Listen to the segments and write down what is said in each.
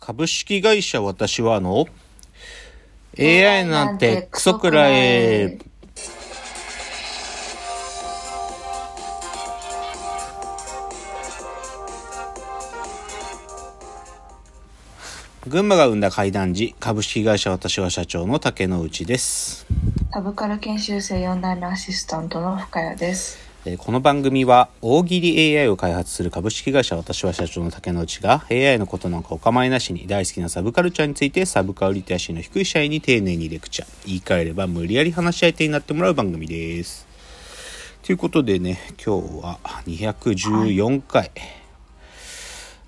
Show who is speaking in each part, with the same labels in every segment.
Speaker 1: 株式会社私はあの AI なんてクソくらえ。群馬が生んだ怪談時株式会社私は社長の竹之内です。
Speaker 2: サブカル研修生4代目アシスタントの深谷です。
Speaker 1: えーこの番組は大喜利 AI を開発する株式会社私は社長の竹之内が AI のことなんかお構いなしに大好きなサブカルチャーについてサブカルリテラシーの低い社員に丁寧にレクチャー。言い換えれば無理やり話し相手になってもらう番組です。ということでね今日は214回、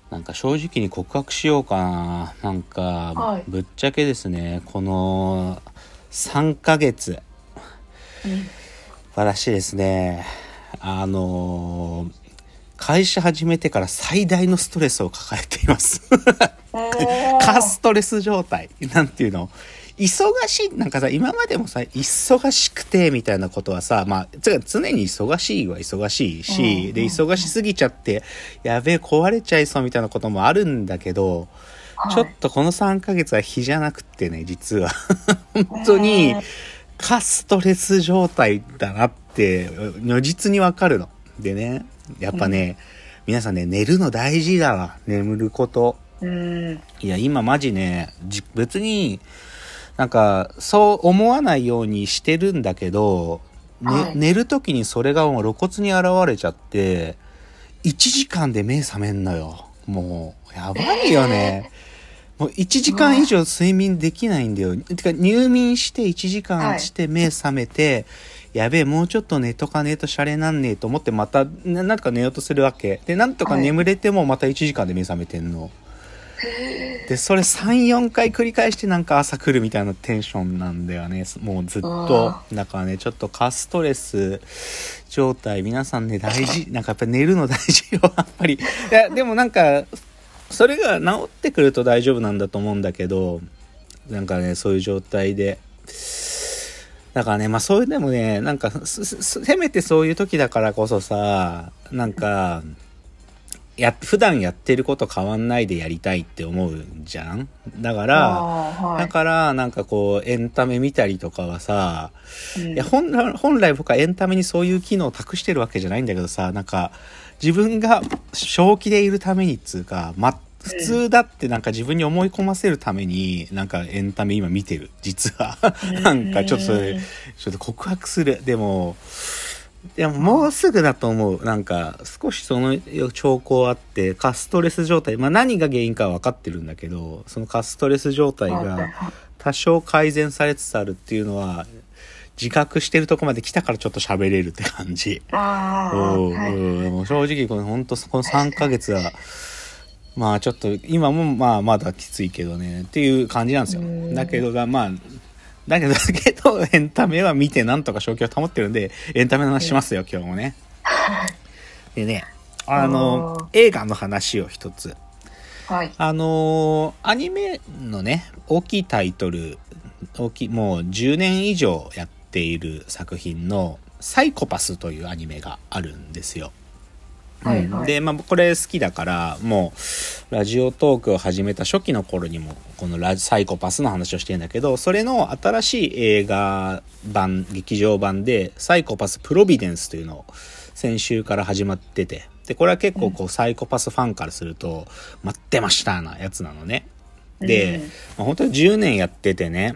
Speaker 1: なんか正直に告白しようかな。なんか
Speaker 2: はい。
Speaker 1: ぶっちゃけですね。この3ヶ月。
Speaker 2: うん、
Speaker 1: 私ですねあのー会社始めてから最大のストレスを抱えています。カストレス状態なんていうの。忙しい。なんかさ今までもさ忙しくてみたいなことはさまあ常に忙しいは忙しいし、
Speaker 2: うん
Speaker 1: で忙しすぎちゃってやべえ壊れちゃいそうみたいなこともあるんだけど、
Speaker 2: はい。
Speaker 1: ちょっとこの3ヶ月は日じゃなくってね実は。本当にカストレス状態だなって如実にわかるの。でねやっぱね、皆さんね寝るの大事だわ。眠ること。
Speaker 2: うん、
Speaker 1: いや今マジねじ別になんかそう思わないようにしてるんだけど、ね
Speaker 2: はい。
Speaker 1: 寝る時にそれがもう露骨に現れちゃって1時間で目覚めんのよ。もうやばいよね、もう1時間以上睡眠できないんだよ。てか入眠して1時間して目覚めて、やべえもうちょっと寝とかねえとシャレなんねえと思ってまたななんとか寝ようとするわけ。でなんとか眠れてもまた1時間で目覚めてんの、でそれ34回繰り返してなんか朝来るみたいなテンションなんだよね。もうずっと
Speaker 2: あ
Speaker 1: だからねちょっとカストレス状態。皆さんね大事。なんかやっぱり寝るの大事よ。やっぱり。いやでもなんかそれが治ってくると大丈夫なんだと思うんだけどなんかねそういう状態でだからねまあそういうでもねなんかせめてそういう時だからこそさなんかや普段やってること変わんないでやりたいって思うじゃん？だから
Speaker 2: はい。
Speaker 1: だからなんかこうエンタメ見たりとかはさ
Speaker 2: うん。
Speaker 1: いや本来本来僕はエンタメにそういう機能を託してるわけじゃないんだけどさなんか自分が正気でいるためにっつうか、ま、普通だってなんか自分に思い込ませるためになんかエンタメ今見てる。実は。なんかちょっとそれちょっと告白する。でもでももうすぐだと思う。なんか少しその兆候あってカストレス状態。まあ何が原因かは分かってるんだけどそのカストレス状態が多少改善されつつあるっていうのは自覚してるとこまで来たからちょっと喋れるって感じ。正直この本当この3ヶ月はまあちょっと今もまあまだきついけどねっていう感じなんですよ。
Speaker 2: うん。
Speaker 1: だけどがまあだけどだけどエンタメは見てなんとか正気を保ってるんでエンタメの話しますよ今日もね。でねあの映画の話を一つ。
Speaker 2: はい。
Speaker 1: あのーアニメのね大きいタイトル大きいもう10年以上やっている作品の「サイコパス」というアニメがあるんですよ。
Speaker 2: はいはい。
Speaker 1: うん。で、まあ、これ好きだからもうラジオトークを始めた初期の頃にもこのラ「サイコパス」の話をしてるんだけどそれの新しい映画版劇場版で「サイコパスプロビデンス」というのを先週から始まっててでこれは結構こうサイコパスファンからすると待ってましたなやつなのね。で、
Speaker 2: うん。
Speaker 1: まあ、本当に10年やっててね。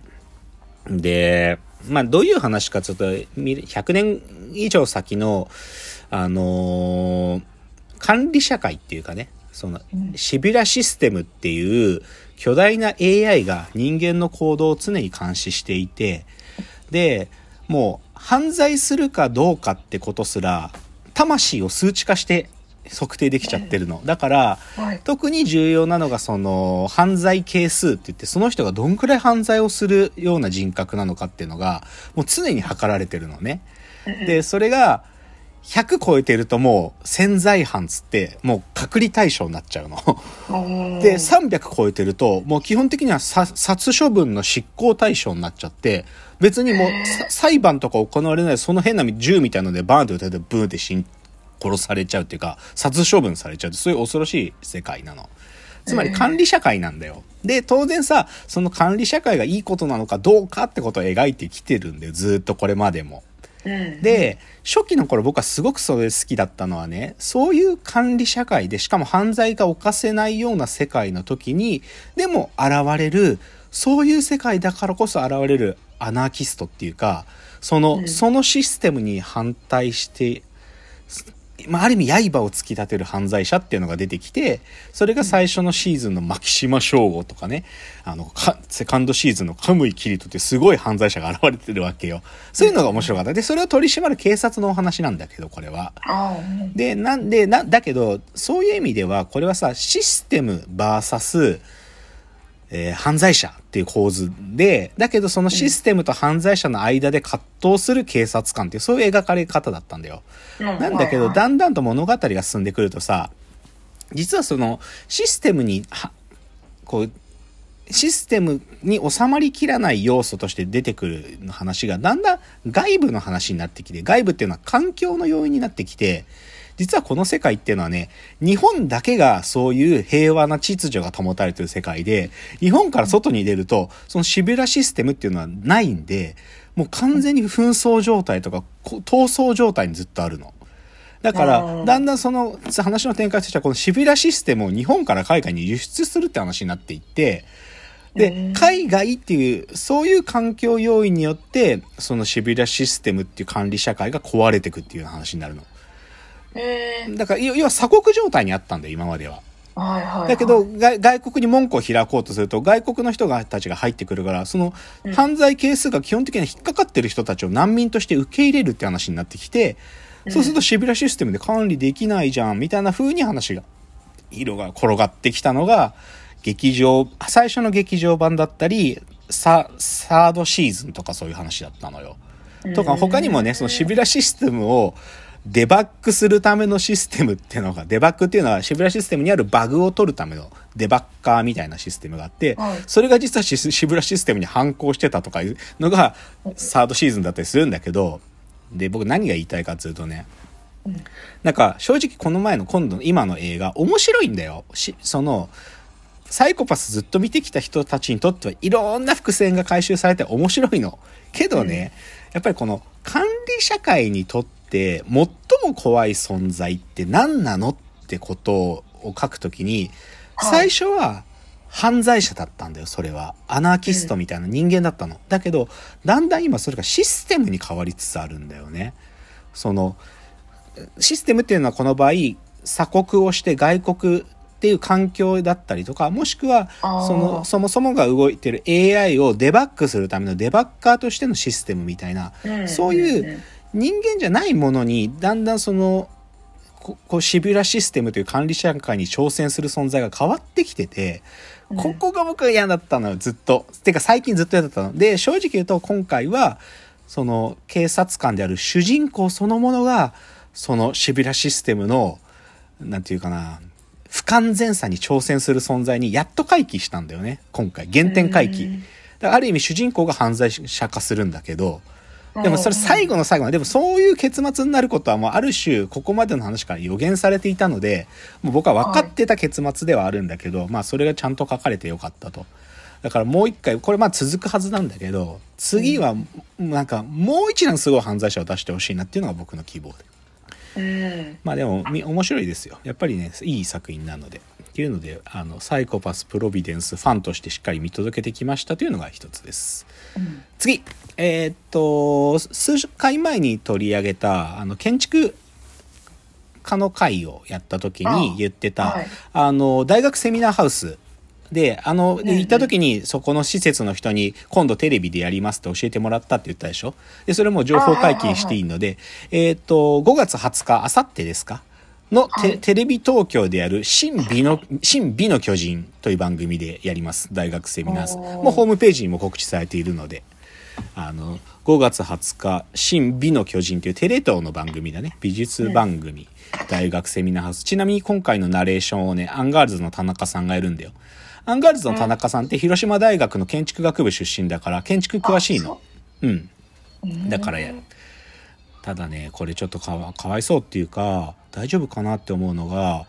Speaker 1: でまあどういう話かちょっと見る100年以上先のあのー管理社会っていうかねその
Speaker 2: うん。
Speaker 1: シビラシステムっていう巨大な AI が人間の行動を常に監視していてでもう犯罪するかどうかってことすら魂を数値化して測定できちゃってるの。だから
Speaker 2: はい。
Speaker 1: 特に重要なのがその犯罪係数って言ってその人がどんくらい犯罪をするような人格なのかっていうのがもう常に測られてるのね。でそれが100超えてるともう潜在犯つってもう隔離対象になっちゃうの。
Speaker 2: うん
Speaker 1: で300超えてるともう基本的にはさ殺処分の執行対象になっちゃって別にもうさ裁判とか行われないその変な銃みたいなのでバーンって撃たれてブーンって死ん殺されちゃうっていうか殺処分されちゃうそういう恐ろしい世界なのつまり管理社会なんだよで、当然さ、その管理社会がいいことなのかどうかってことを描いてきてるんだよ。ずっとこれまでも。
Speaker 2: うん、
Speaker 1: で、初期の頃僕はすごくそれ好きだったのはね、そういう管理社会で、しかも犯罪が犯せないような世界の時に、でも現れる、そういう世界だからこそ現れるアナーキストっていうか、その、
Speaker 2: うん。
Speaker 1: そのシステムに反対して、まあ、ある意味刃を突き立てる犯罪者っていうのが出てきて、それが最初のシーズンの牧島翔吾とかね、あの、かセカンドシーズンのカムイキリトってすごい犯罪者が現れてるわけよ。そういうのが面白かった。で、それを取り締まる警察のお話なんだけど、これは。で、なんで、な、だけど、そういう意味では、これはさ、システム VS、えー犯罪者っていう構図で、だけどそのシステムと犯罪者の間で葛藤する警察官っていう、そういう描かれ方だったんだよ。なんだけど、だんだんと物語が進んでくるとさ、実はそのシステムに、はこう、システムに収まりきらない要素として出てくる話がだんだん外部の話になってきて、外部っていうのは環境の要因になってきて、実はこの世界っていうのはね、日本だけがそういう平和な秩序が保たれてる世界で、日本から外に出ると、そのシビラシステムっていうのはないんで、もう完全に紛争状態とか、こ闘争状態にずっとあるの。だから、
Speaker 2: うん
Speaker 1: だんだんその話の展開としては、このシビラシステムを日本から海外に輸出するって話になっていって、で
Speaker 2: う、ん
Speaker 1: 海外っていう、そういう環境要因によって、そのシビラシステムっていう管理社会が壊れていくっていう話になるの。
Speaker 2: えー。
Speaker 1: だから、要要は鎖国状態にあったんだよ、今までは。
Speaker 2: はいはいはい、
Speaker 1: だけど、外外国に門戸を開こうとすると、外国の人がたちが入ってくるから、その
Speaker 2: うん。
Speaker 1: 犯罪係数が基本的には引っかかってる人たちを難民として受け入れるって話になってきて、そうするとシビラシステムで管理できないじゃん、みたいな風に話が、色が転がってきたのが、劇場、最初の劇場版だったり、ササードシーズンとかそういう話だったのよ。とか、他にもね、そのシビラシステムをデバッグするためのシステムっていうのが、デバッグっていうのはシビラシステムにあるバグを取るためのデバッカーみたいなシステムがあって
Speaker 2: はい、
Speaker 1: それが実はシスシビラシステムに反抗してたとかいうのがサードシーズンだったりするんだけど、で、僕何が言いたいかっていうとね、
Speaker 2: うん
Speaker 1: なんか正直この前の今度の今の映画面白いんだよ。しそのサイコパスずっと見てきた人たちにとってはいろんな伏線が回収されて面白いの。けどね、やっぱりこの管理社会にとって最も怖い存在って何なのってことを書くときに、
Speaker 2: はい
Speaker 1: 最初は犯罪者だったんだよ、それは。アナーキストみたいな人間だったの。だけど、だんだん今それがシステムに変わりつつあるんだよね。その、システムっていうのはこの場合、鎖国をして外国っていう環境だったりとか、もしくは、その、そもそもが動いてる AI をデバッグするためのデバッカーとしてのシステムみたいな、
Speaker 2: うん
Speaker 1: そういう人間じゃないものに、だんだんその、ここうシビュラシステムという管理社会に挑戦する存在が変わってきてて、
Speaker 2: うん
Speaker 1: ここが僕は嫌だったのよ、ずっと。てか最近ずっと嫌だったの。で、正直言うと今回は、その警察官である主人公そのものが、そのシビュラシステムの、なんていうかな、不完全さに挑戦する存在にやっと回帰したんだよね、今回。原点回帰。
Speaker 2: うん
Speaker 1: だからある意味主人公が犯罪者化するんだけど、でもそれ最後の最後の、でもそういう結末になることはもうある種ここまでの話から予言されていたので、もう僕は分かってた結末ではあるんだけど、まあそれがちゃんと書かれてよかったと。だからもう一回、これまあ続くはずなんだけど、次はなんかもう一段すごい犯罪者を出してほしいなっていうのが僕の希望で。
Speaker 2: うん
Speaker 1: まあでもみ面白いですよ。やっぱりね、いい作品なので。っていうので、あの、サイコパスプロビデンスファンとしてしっかり見届けてきましたというのが一つです。
Speaker 2: うん。
Speaker 1: 次。えーっと数回前に取り上げたあの建築家の会をやった時に言ってたあ、
Speaker 2: はい。
Speaker 1: の大学セミナーハウスであの行った時にそこの施設の人に今度テレビでやりますって教えてもらったって言ったでしょ。でそれも情報解禁していいのでえーっと5月20日あさってですか？のテ,、
Speaker 2: はい
Speaker 1: テレビ東京でやる新美の、新美の巨人という番組でやります。大学セミナーズ。
Speaker 2: おー
Speaker 1: もうホームページにも告知されているので、あの、5月20日、新美の巨人というテレ東の番組だね。美術番組、大学セミナーハウス。ちなみに今回のナレーションをね、アンガールズの田中さんがやるんだよ。アンガールズの田中さんって広島大学の建築学部出身だから、建築詳しいの。うん。
Speaker 2: うん
Speaker 1: だからやただね、これちょっとかわかわいそうっていうか、大丈夫かなって思うのが、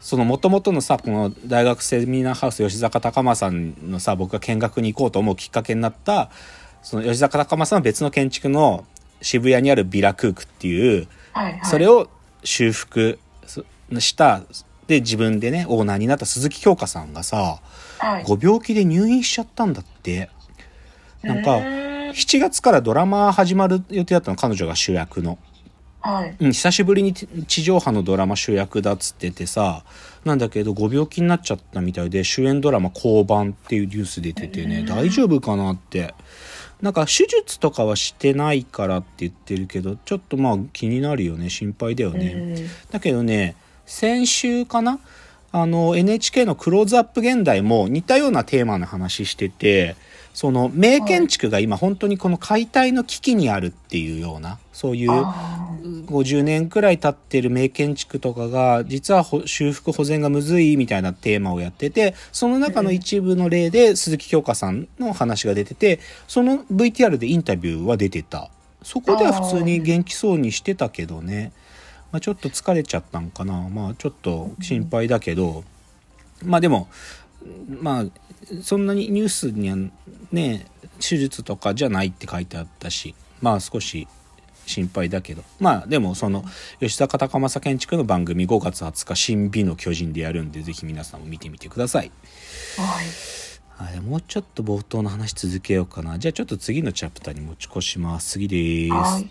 Speaker 1: その元々のさこの大学セミナーハウス吉坂隆正さんのさ僕が見学に行こうと思うきっかけになったその吉坂隆正さんは別の建築の渋谷にあるビラクークっていう
Speaker 2: はいはい。
Speaker 1: それを修復したで自分でねオーナーになった鈴木京香さんがさ
Speaker 2: はい。
Speaker 1: ご病気で入院しちゃったんだってなんか
Speaker 2: うーん
Speaker 1: 7月からドラマ始まる予定だったの彼女が主役の。
Speaker 2: はい。
Speaker 1: うん、久しぶりに地上波のドラマ主役だっつっててさなんだけどご病気になっちゃったみたいで主演ドラマ降板っていうニュース出ててね大丈夫かなって。なんか手術とかはしてないからって言ってるけどちょっとまあ気になるよね。心配だよね、
Speaker 2: うん
Speaker 1: だけどね先週かなあの NHK の「クローズアップ現代」も似たようなテーマの話しててその名建築が今本当にこの解体の危機にあるっていうようなそういう
Speaker 2: あー。
Speaker 1: 50年くらい経ってる名建築とかが実はほ修復保全がむずいみたいなテーマをやっててその中の一部の例で鈴木京香さんの話が出ててその VTR でインタビューは出てた。そこでは普通に元気そうにしてたけどね、まあ、ちょっと疲れちゃったんかな。まあちょっと心配だけど。まあでもまあそんなにニュースにはね手術とかじゃないって書いてあったしまあ少し心配だけど。まあでもその吉坂隆正建築の番組5月20日新美の巨人でやるんでぜひ皆さんも見てみてください。
Speaker 2: はい。
Speaker 1: はいもうちょっと冒頭の話続けようかな。じゃあちょっと次のチャプターに持ち越します。次です。
Speaker 2: はい。